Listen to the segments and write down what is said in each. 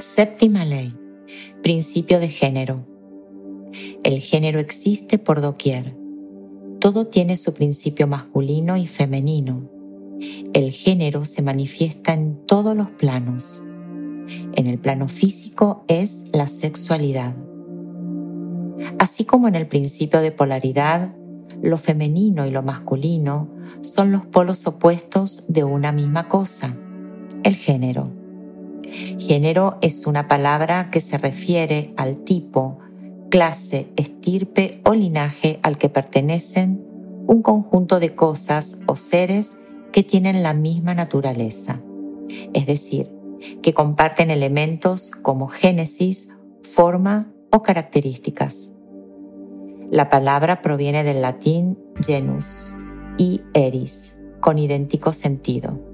Séptima ley. Principio de género. El género existe por doquier. Todo tiene su principio masculino y femenino. El género se manifiesta en todos los planos. En el plano físico es la sexualidad. Así como en el principio de polaridad, lo femenino y lo masculino son los polos opuestos de una misma cosa, el género. Género es una palabra que se refiere al tipo, clase, estirpe o linaje al que pertenecen un conjunto de cosas o seres que tienen la misma naturaleza, es decir, que comparten elementos como génesis, forma o características. La palabra proviene del latín genus y eris, con idéntico sentido.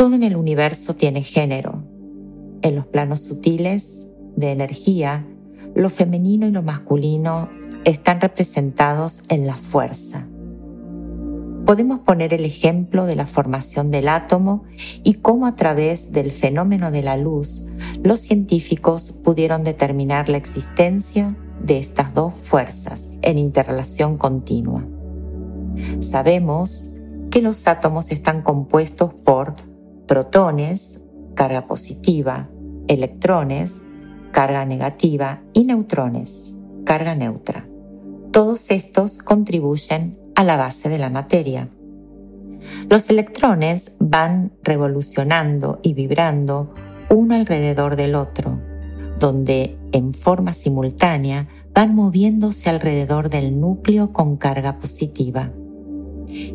Todo en el universo tiene género. En los planos sutiles de energía, lo femenino y lo masculino están representados en la fuerza. Podemos poner el ejemplo de la formación del átomo y cómo a través del fenómeno de la luz los científicos pudieron determinar la existencia de estas dos fuerzas en interrelación continua. Sabemos que los átomos están compuestos por protones, carga positiva, electrones, carga negativa y neutrones, carga neutra. Todos estos contribuyen a la base de la materia. Los electrones van revolucionando y vibrando uno alrededor del otro, donde en forma simultánea van moviéndose alrededor del núcleo con carga positiva.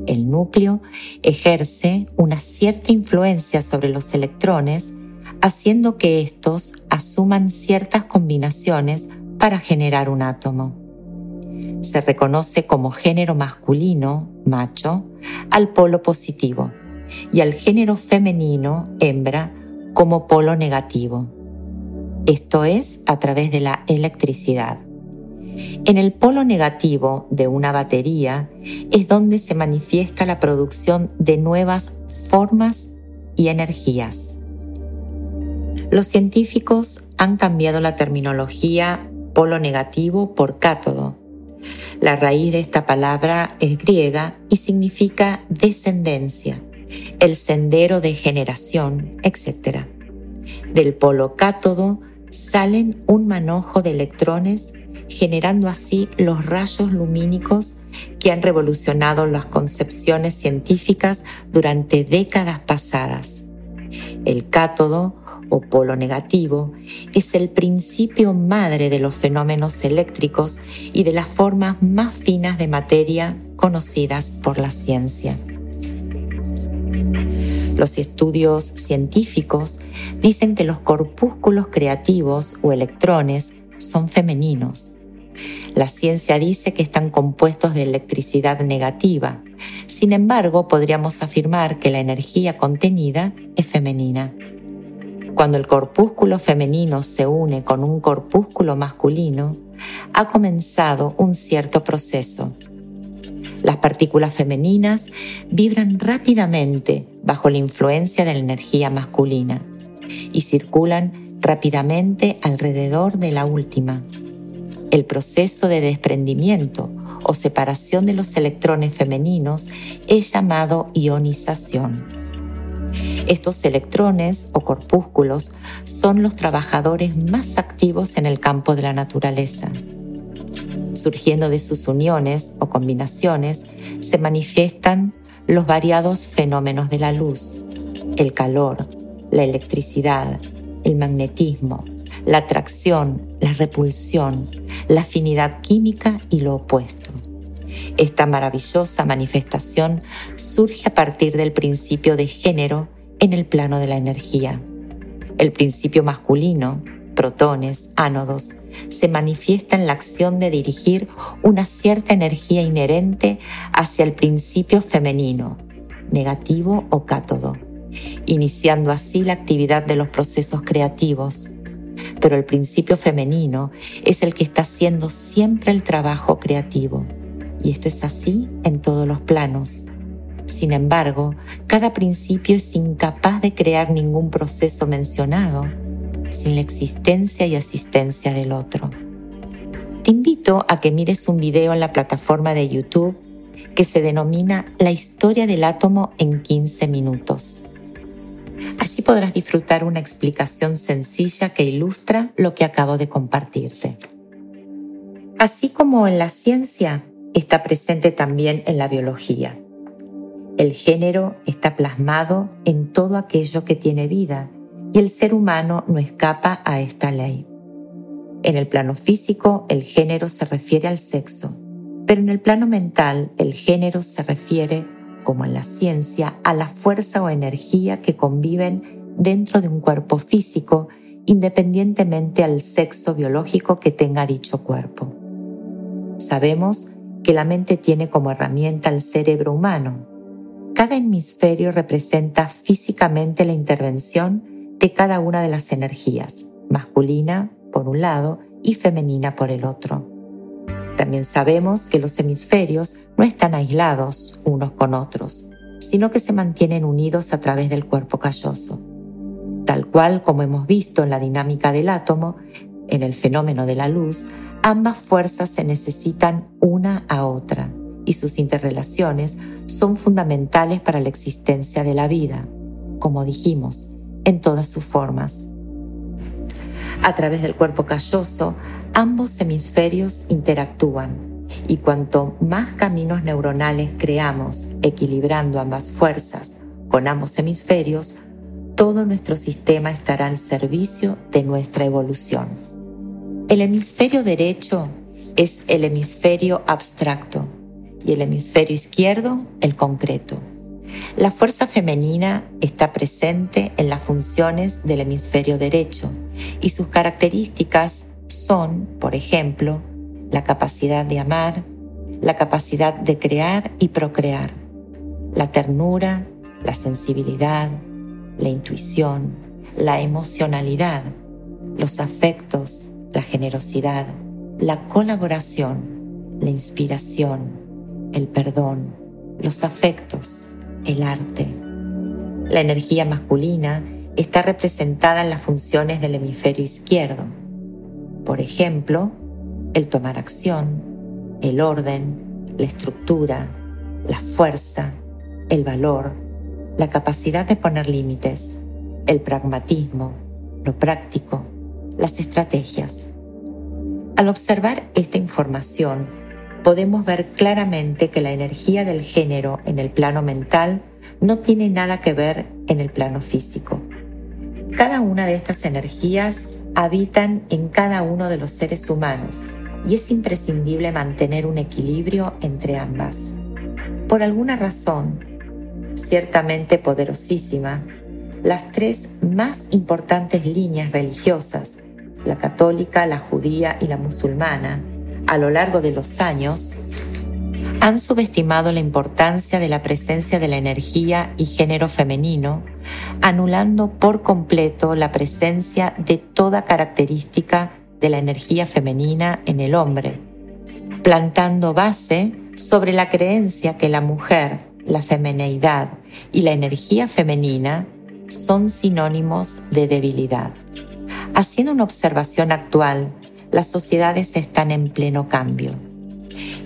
El núcleo ejerce una cierta influencia sobre los electrones, haciendo que estos asuman ciertas combinaciones para generar un átomo. Se reconoce como género masculino, macho, al polo positivo y al género femenino, hembra, como polo negativo esto es a través de la electricidad. En el polo negativo de una batería es donde se manifiesta la producción de nuevas formas y energías. Los científicos han cambiado la terminología polo negativo por cátodo. La raíz de esta palabra es griega y significa descendencia, el sendero de generación, etc. Del polo cátodo salen un manojo de electrones generando así los rayos lumínicos que han revolucionado las concepciones científicas durante décadas pasadas. El cátodo o polo negativo es el principio madre de los fenómenos eléctricos y de las formas más finas de materia conocidas por la ciencia. Los estudios científicos dicen que los corpúsculos creativos o electrones son femeninos. La ciencia dice que están compuestos de electricidad negativa. Sin embargo, podríamos afirmar que la energía contenida es femenina. Cuando el corpúsculo femenino se une con un corpúsculo masculino, ha comenzado un cierto proceso. Las partículas femeninas vibran rápidamente bajo la influencia de la energía masculina y circulan rápidamente alrededor de la última. El proceso de desprendimiento o separación de los electrones femeninos es llamado ionización. Estos electrones o corpúsculos son los trabajadores más activos en el campo de la naturaleza. Surgiendo de sus uniones o combinaciones se manifiestan los variados fenómenos de la luz, el calor, la electricidad, el magnetismo, la atracción, la repulsión, la afinidad química y lo opuesto. Esta maravillosa manifestación surge a partir del principio de género en el plano de la energía. El principio masculino, protones, ánodos, se manifiesta en la acción de dirigir una cierta energía inherente hacia el principio femenino, negativo o cátodo, iniciando así la actividad de los procesos creativos. Pero el principio femenino es el que está haciendo siempre el trabajo creativo. Y esto es así en todos los planos. Sin embargo, cada principio es incapaz de crear ningún proceso mencionado sin la existencia y asistencia del otro. Te invito a que mires un video en la plataforma de YouTube que se denomina La historia del átomo en 15 minutos. Allí podrás disfrutar una explicación sencilla que ilustra lo que acabo de compartirte. Así como en la ciencia, está presente también en la biología. El género está plasmado en todo aquello que tiene vida y el ser humano no escapa a esta ley. En el plano físico, el género se refiere al sexo, pero en el plano mental, el género se refiere, como en la ciencia, a la fuerza o energía que conviven dentro de un cuerpo físico, independientemente al sexo biológico que tenga dicho cuerpo. Sabemos que la mente tiene como herramienta el cerebro humano. Cada hemisferio representa físicamente la intervención de cada una de las energías, masculina por un lado y femenina por el otro. También sabemos que los hemisferios no están aislados unos con otros, sino que se mantienen unidos a través del cuerpo calloso. Tal cual como hemos visto en la dinámica del átomo, en el fenómeno de la luz, ambas fuerzas se necesitan una a otra y sus interrelaciones son fundamentales para la existencia de la vida, como dijimos, en todas sus formas. A través del cuerpo calloso, ambos hemisferios interactúan y cuanto más caminos neuronales creamos equilibrando ambas fuerzas con ambos hemisferios, todo nuestro sistema estará al servicio de nuestra evolución. El hemisferio derecho es el hemisferio abstracto y el hemisferio izquierdo el concreto. La fuerza femenina está presente en las funciones del hemisferio derecho y sus características son, por ejemplo, la capacidad de amar, la capacidad de crear y procrear, la ternura, la sensibilidad, la intuición, la emocionalidad, los afectos, la generosidad, la colaboración, la inspiración, el perdón, los afectos, el arte. La energía masculina está representada en las funciones del hemisferio izquierdo. Por ejemplo, el tomar acción, el orden, la estructura, la fuerza, el valor, la capacidad de poner límites, el pragmatismo, lo práctico, las estrategias. Al observar esta información, podemos ver claramente que la energía del género en el plano mental no tiene nada que ver en el plano físico. Cada una de estas energías habitan en cada uno de los seres humanos y es imprescindible mantener un equilibrio entre ambas. Por alguna razón, ciertamente poderosísima, las tres más importantes líneas religiosas la católica, la judía y la musulmana, a lo largo de los años, han subestimado la importancia de la presencia de la energía y género femenino, anulando por completo la presencia de toda característica de la energía femenina en el hombre, plantando base sobre la creencia que la mujer, la femineidad y la energía femenina son sinónimos de debilidad. Haciendo una observación actual, las sociedades están en pleno cambio.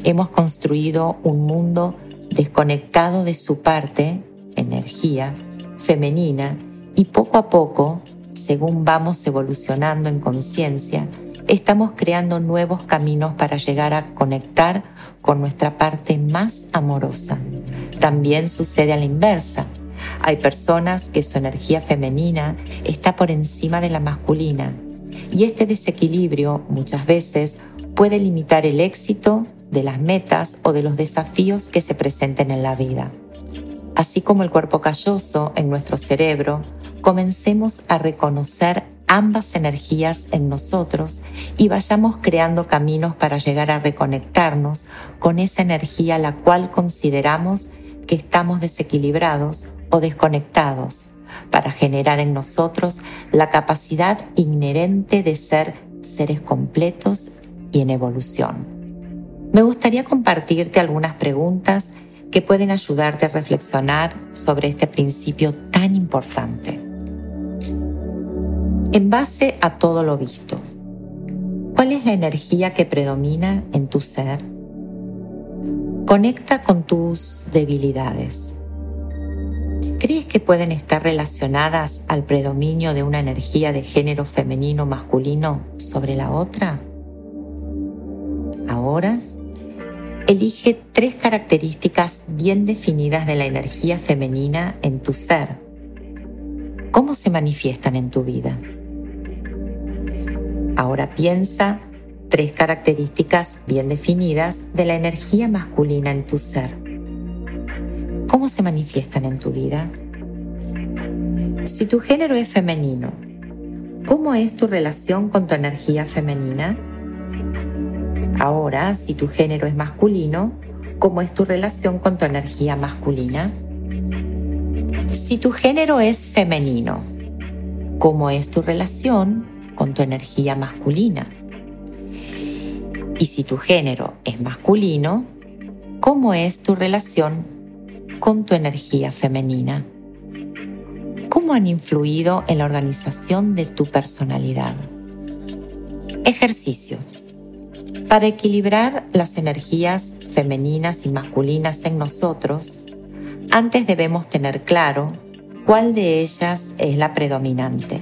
Hemos construido un mundo desconectado de su parte, energía, femenina, y poco a poco, según vamos evolucionando en conciencia, estamos creando nuevos caminos para llegar a conectar con nuestra parte más amorosa. También sucede a la inversa. Hay personas que su energía femenina está por encima de la masculina y este desequilibrio muchas veces puede limitar el éxito de las metas o de los desafíos que se presenten en la vida. Así como el cuerpo calloso en nuestro cerebro, comencemos a reconocer ambas energías en nosotros y vayamos creando caminos para llegar a reconectarnos con esa energía la cual consideramos que estamos desequilibrados o desconectados para generar en nosotros la capacidad inherente de ser seres completos y en evolución. Me gustaría compartirte algunas preguntas que pueden ayudarte a reflexionar sobre este principio tan importante. En base a todo lo visto, ¿cuál es la energía que predomina en tu ser? Conecta con tus debilidades. ¿Crees que pueden estar relacionadas al predominio de una energía de género femenino masculino sobre la otra? Ahora, elige tres características bien definidas de la energía femenina en tu ser. ¿Cómo se manifiestan en tu vida? Ahora piensa tres características bien definidas de la energía masculina en tu ser. ¿Cómo se manifiestan en tu vida? Si tu género es femenino, ¿cómo es tu relación con tu energía femenina? Ahora, si tu género es masculino, ¿cómo es tu relación con tu energía masculina? Si tu género es femenino, ¿cómo es tu relación con tu energía masculina. Y si tu género es masculino, ¿cómo es tu relación con tu energía femenina? ¿Cómo han influido en la organización de tu personalidad? Ejercicio. Para equilibrar las energías femeninas y masculinas en nosotros, antes debemos tener claro cuál de ellas es la predominante.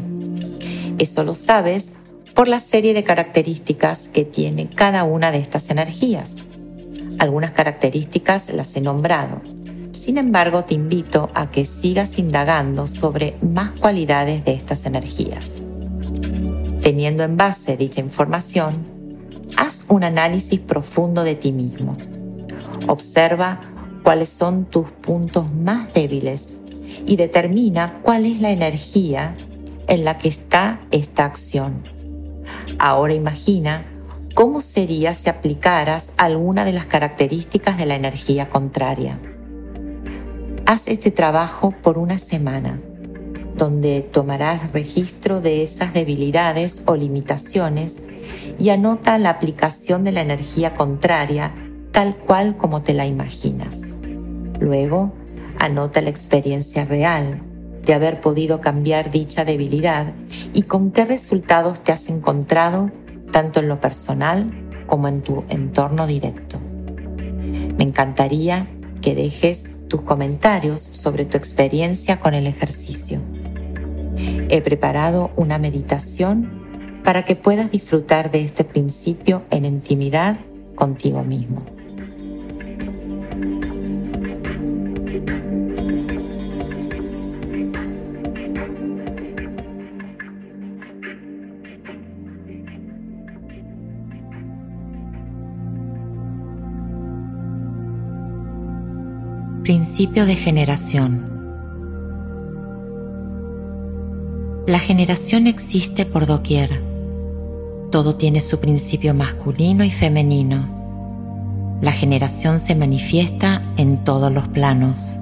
Eso lo sabes por la serie de características que tiene cada una de estas energías. Algunas características las he nombrado. Sin embargo, te invito a que sigas indagando sobre más cualidades de estas energías. Teniendo en base dicha información, haz un análisis profundo de ti mismo. Observa cuáles son tus puntos más débiles y determina cuál es la energía en la que está esta acción. Ahora imagina cómo sería si aplicaras alguna de las características de la energía contraria. Haz este trabajo por una semana, donde tomarás registro de esas debilidades o limitaciones y anota la aplicación de la energía contraria tal cual como te la imaginas. Luego, anota la experiencia real de haber podido cambiar dicha debilidad y con qué resultados te has encontrado tanto en lo personal como en tu entorno directo. Me encantaría que dejes tus comentarios sobre tu experiencia con el ejercicio. He preparado una meditación para que puedas disfrutar de este principio en intimidad contigo mismo. Principio de generación. La generación existe por doquier. Todo tiene su principio masculino y femenino. La generación se manifiesta en todos los planos.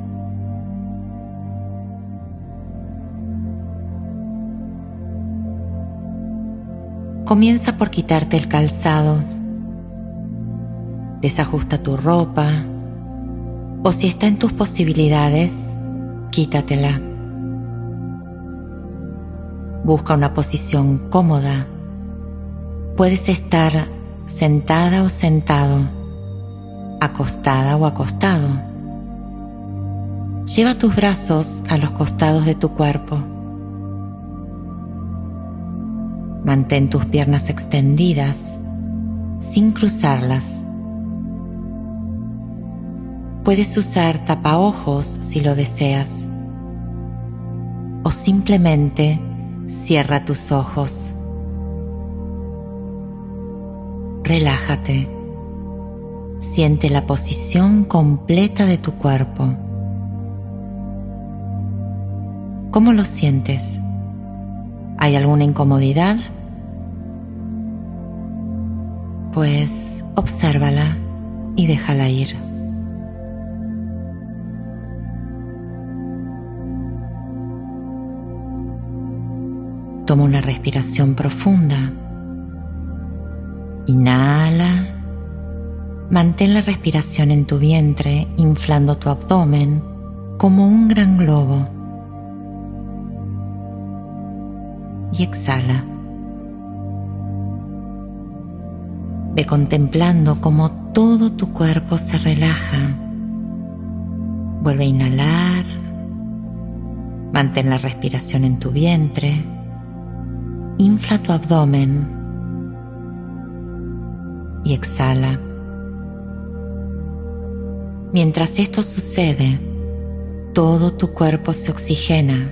Comienza por quitarte el calzado. Desajusta tu ropa o si está en tus posibilidades, quítatela. Busca una posición cómoda. Puedes estar sentada o sentado, acostada o acostado. Lleva tus brazos a los costados de tu cuerpo. Mantén tus piernas extendidas sin cruzarlas Puedes usar tapaojos si lo deseas. O simplemente cierra tus ojos. Relájate. Siente la posición completa de tu cuerpo. ¿Cómo lo sientes? ¿Hay alguna incomodidad? Pues obsérvala y déjala ir. Toma una respiración profunda. Inhala Mantén la respiración en tu vientre, inflando tu abdomen como un gran globo. Y exhala. Ve contemplando cómo todo tu cuerpo se relaja. Vuelve a inhalar. Mantén la respiración en tu vientre. Infla tu abdomen. Y exhala. Mientras esto sucede, todo tu cuerpo se oxigena.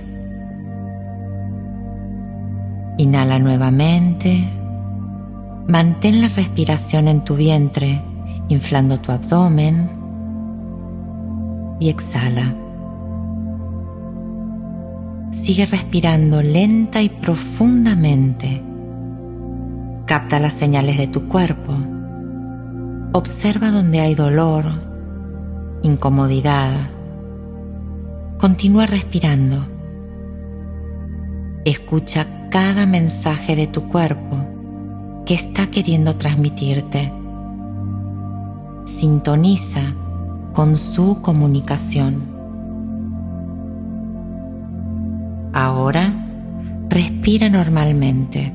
Inhala nuevamente. Mantén la respiración en tu vientre, inflando tu abdomen. Y exhala. Sigue respirando lenta y profundamente. Capta las señales de tu cuerpo. Observa donde hay dolor, incomodidad. Continúa respirando. Escucha cada mensaje de tu cuerpo que está queriendo transmitirte. Sintoniza con su comunicación. Ahora respira normalmente.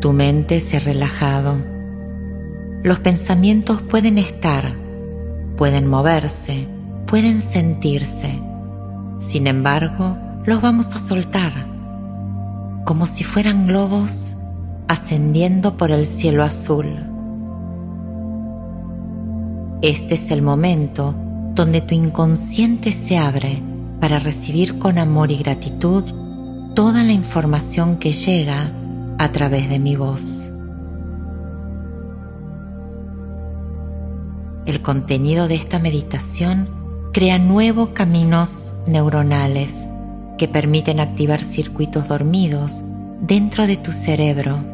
Tu mente se ha relajado. Los pensamientos pueden estar, pueden moverse, pueden sentirse. Sin embargo, los vamos a soltar, como si fueran globos ascendiendo por el cielo azul. Este es el momento donde tu inconsciente se abre para recibir con amor y gratitud toda la información que llega a través de mi voz. El contenido de esta meditación crea nuevos caminos neuronales que permiten activar circuitos dormidos dentro de tu cerebro,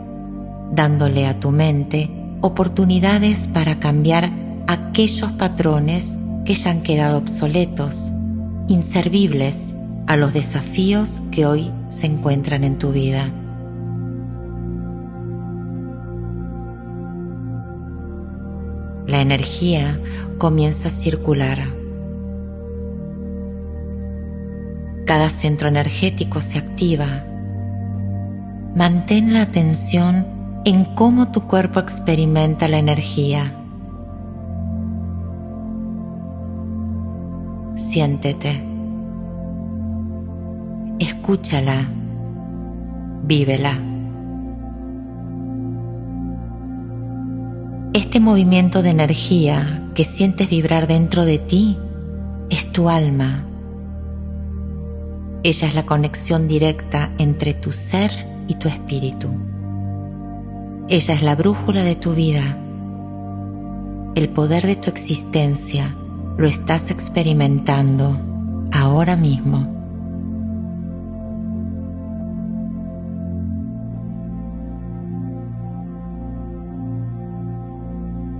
dándole a tu mente oportunidades para cambiar aquellos patrones que ya han quedado obsoletos, inservibles a los desafíos que hoy se encuentran en tu vida. la energía comienza a circular. Cada centro energético se activa. Mantén la atención en cómo tu cuerpo experimenta la energía. Siéntete. Escúchala. Vívela. Este movimiento de energía que sientes vibrar dentro de ti es tu alma. Ella es la conexión directa entre tu ser y tu espíritu. Ella es la brújula de tu vida. El poder de tu existencia lo estás experimentando ahora mismo.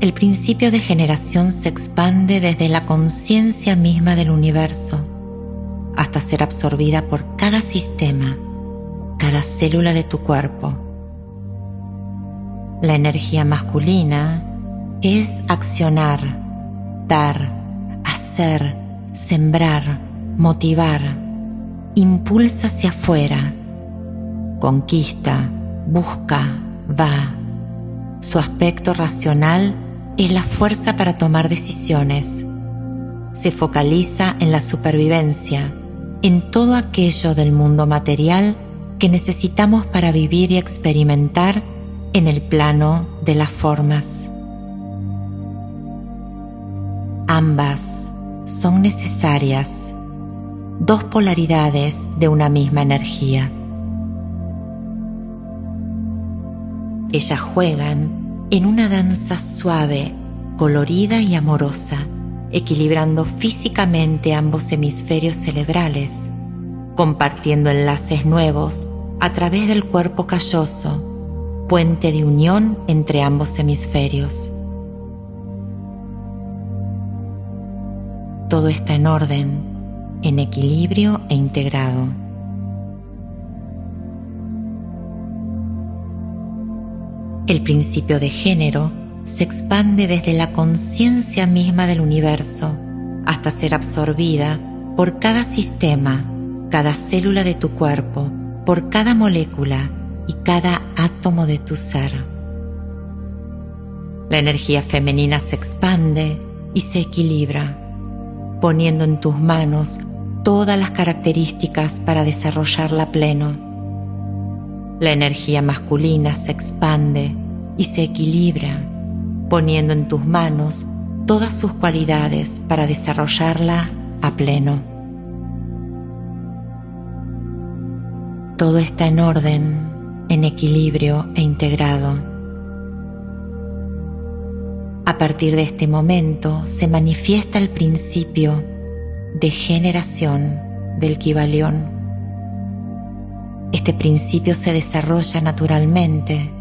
el principio de generación se expande desde la conciencia misma del universo hasta ser absorbida por cada sistema, cada célula de tu cuerpo. La energía masculina es accionar, dar, hacer, sembrar, motivar, impulsa hacia afuera, conquista, busca, va. Su aspecto racional es la fuerza para tomar decisiones. Se focaliza en la supervivencia, en todo aquello del mundo material que necesitamos para vivir y experimentar en el plano de las formas. Ambas son necesarias, dos polaridades de una misma energía. Ellas juegan en una danza suave, colorida y amorosa, equilibrando físicamente ambos hemisferios cerebrales, compartiendo enlaces nuevos a través del cuerpo calloso, puente de unión entre ambos hemisferios. todo está en orden, en equilibrio e integrado. El principio de género se expande desde la conciencia misma del universo hasta ser absorbida por cada sistema, cada célula de tu cuerpo, por cada molécula y cada átomo de tu ser. La energía femenina se expande y se equilibra poniendo en tus manos todas las características para desarrollarla pleno. La energía masculina se expande y se equilibra, poniendo en tus manos todas sus cualidades para desarrollarla a pleno. Todo está en orden, en equilibrio e integrado. A partir de este momento se manifiesta el principio de generación del Kibalión. Este principio se desarrolla naturalmente,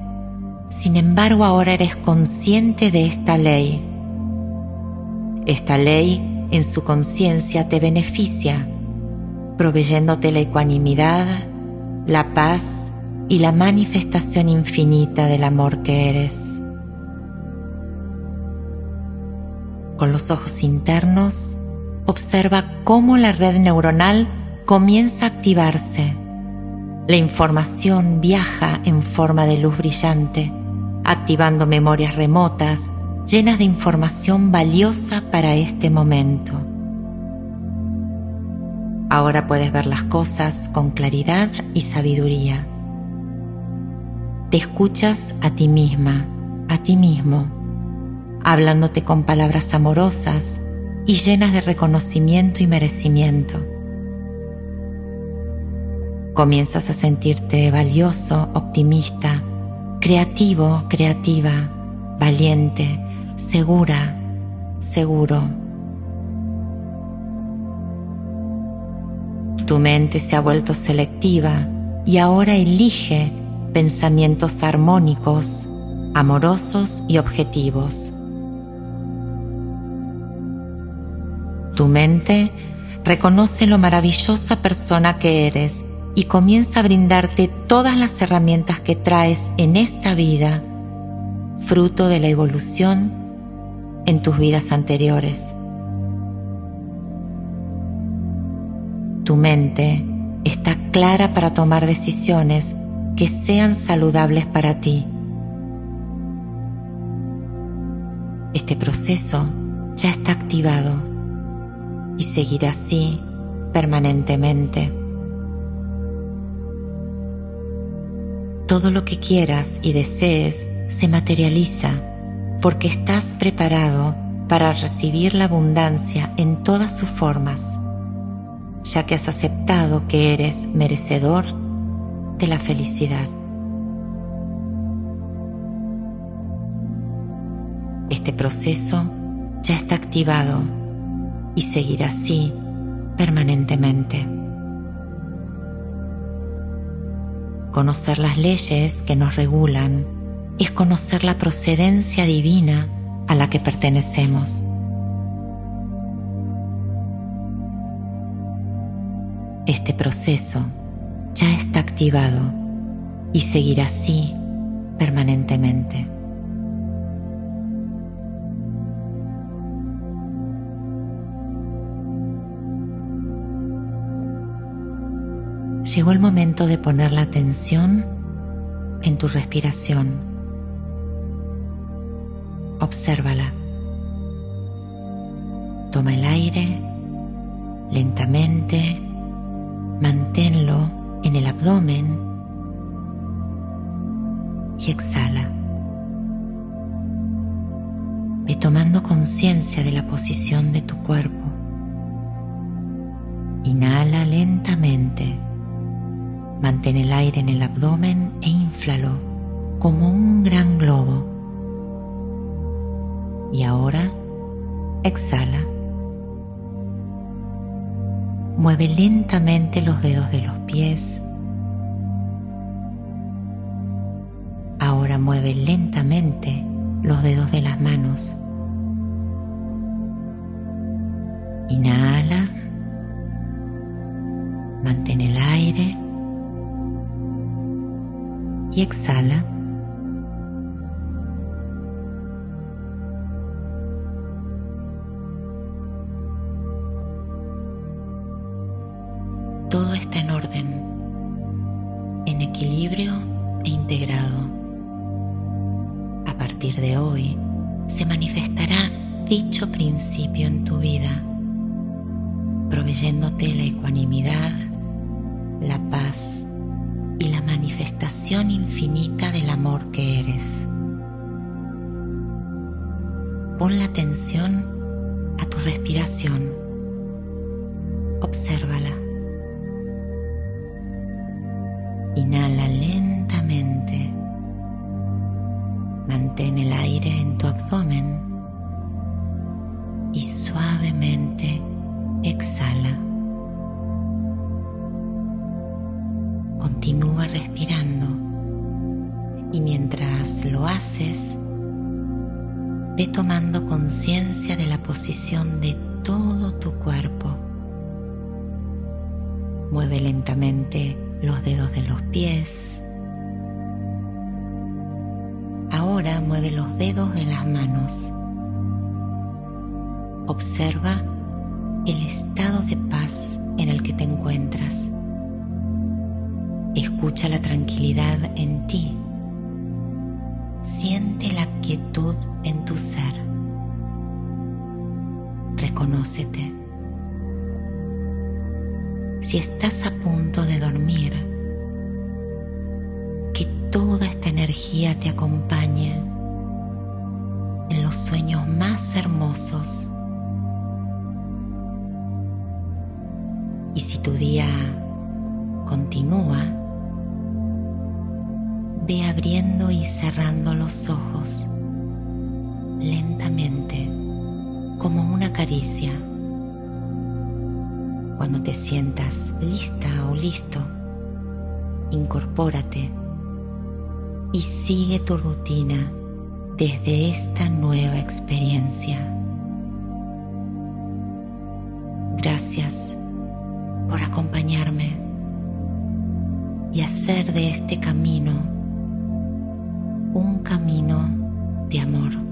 sin embargo ahora eres consciente de esta ley. Esta ley en su conciencia te beneficia, proveyéndote la ecuanimidad, la paz y la manifestación infinita del amor que eres. Con los ojos internos, observa cómo la red neuronal comienza a activarse. La información viaja en forma de luz brillante, activando memorias remotas llenas de información valiosa para este momento. Ahora puedes ver las cosas con claridad y sabiduría. Te escuchas a ti misma, a ti mismo hablándote con palabras amorosas y llenas de reconocimiento y merecimiento. Comienzas a sentirte valioso, optimista, creativo, creativa, valiente, segura, seguro. Tu mente se ha vuelto selectiva y ahora elige pensamientos armónicos, amorosos y objetivos. Tu mente reconoce lo maravillosa persona que eres y comienza a brindarte todas las herramientas que traes en esta vida, fruto de la evolución en tus vidas anteriores. Tu mente está clara para tomar decisiones que sean saludables para ti. Este proceso ya está activado y seguir así permanentemente. Todo lo que quieras y desees se materializa porque estás preparado para recibir la abundancia en todas sus formas, ya que has aceptado que eres merecedor de la felicidad. Este proceso ya está activado y seguir así permanentemente. Conocer las leyes que nos regulan es conocer la procedencia divina a la que pertenecemos. Este proceso ya está activado y seguirá así permanentemente. Llegó el momento de poner la atención en tu respiración. Obsérvala. Toma el aire lentamente, manténlo en el abdomen y exhala. Ve tomando conciencia de la posición de tu cuerpo. Inhala lentamente Mantén el aire en el abdomen e inflalo como un gran globo. Y ahora exhala. Mueve lentamente los dedos de los pies. Ahora mueve lentamente los dedos de las manos. Inhala. exhala. Todo está en orden, en equilibrio e integrado. A partir de hoy se manifestará dicho principio en tu vida, proveyéndote la ecuanimidad, la paz, y la manifestación infinita del amor que eres. Pon la atención a tu respiración. Obsérvala. Respirando y mientras lo haces, ve tomando conciencia de la posición de todo tu cuerpo. Mueve lentamente los dedos de los pies. Ahora mueve los dedos de las manos. Observa el estado de paz en el que te encuentras. Escucha la tranquilidad en ti. Siente la quietud en tu ser. Reconócete. Si estás a punto de dormir, que toda esta energía te acompañe en los sueños más hermosos Y si tu día continúa, ve abriendo y cerrando los ojos lentamente, como una caricia. Cuando te sientas lista o listo, incorpórate y sigue tu rutina desde esta nueva experiencia. Gracias por acompañarme y hacer de este camino un camino de amor.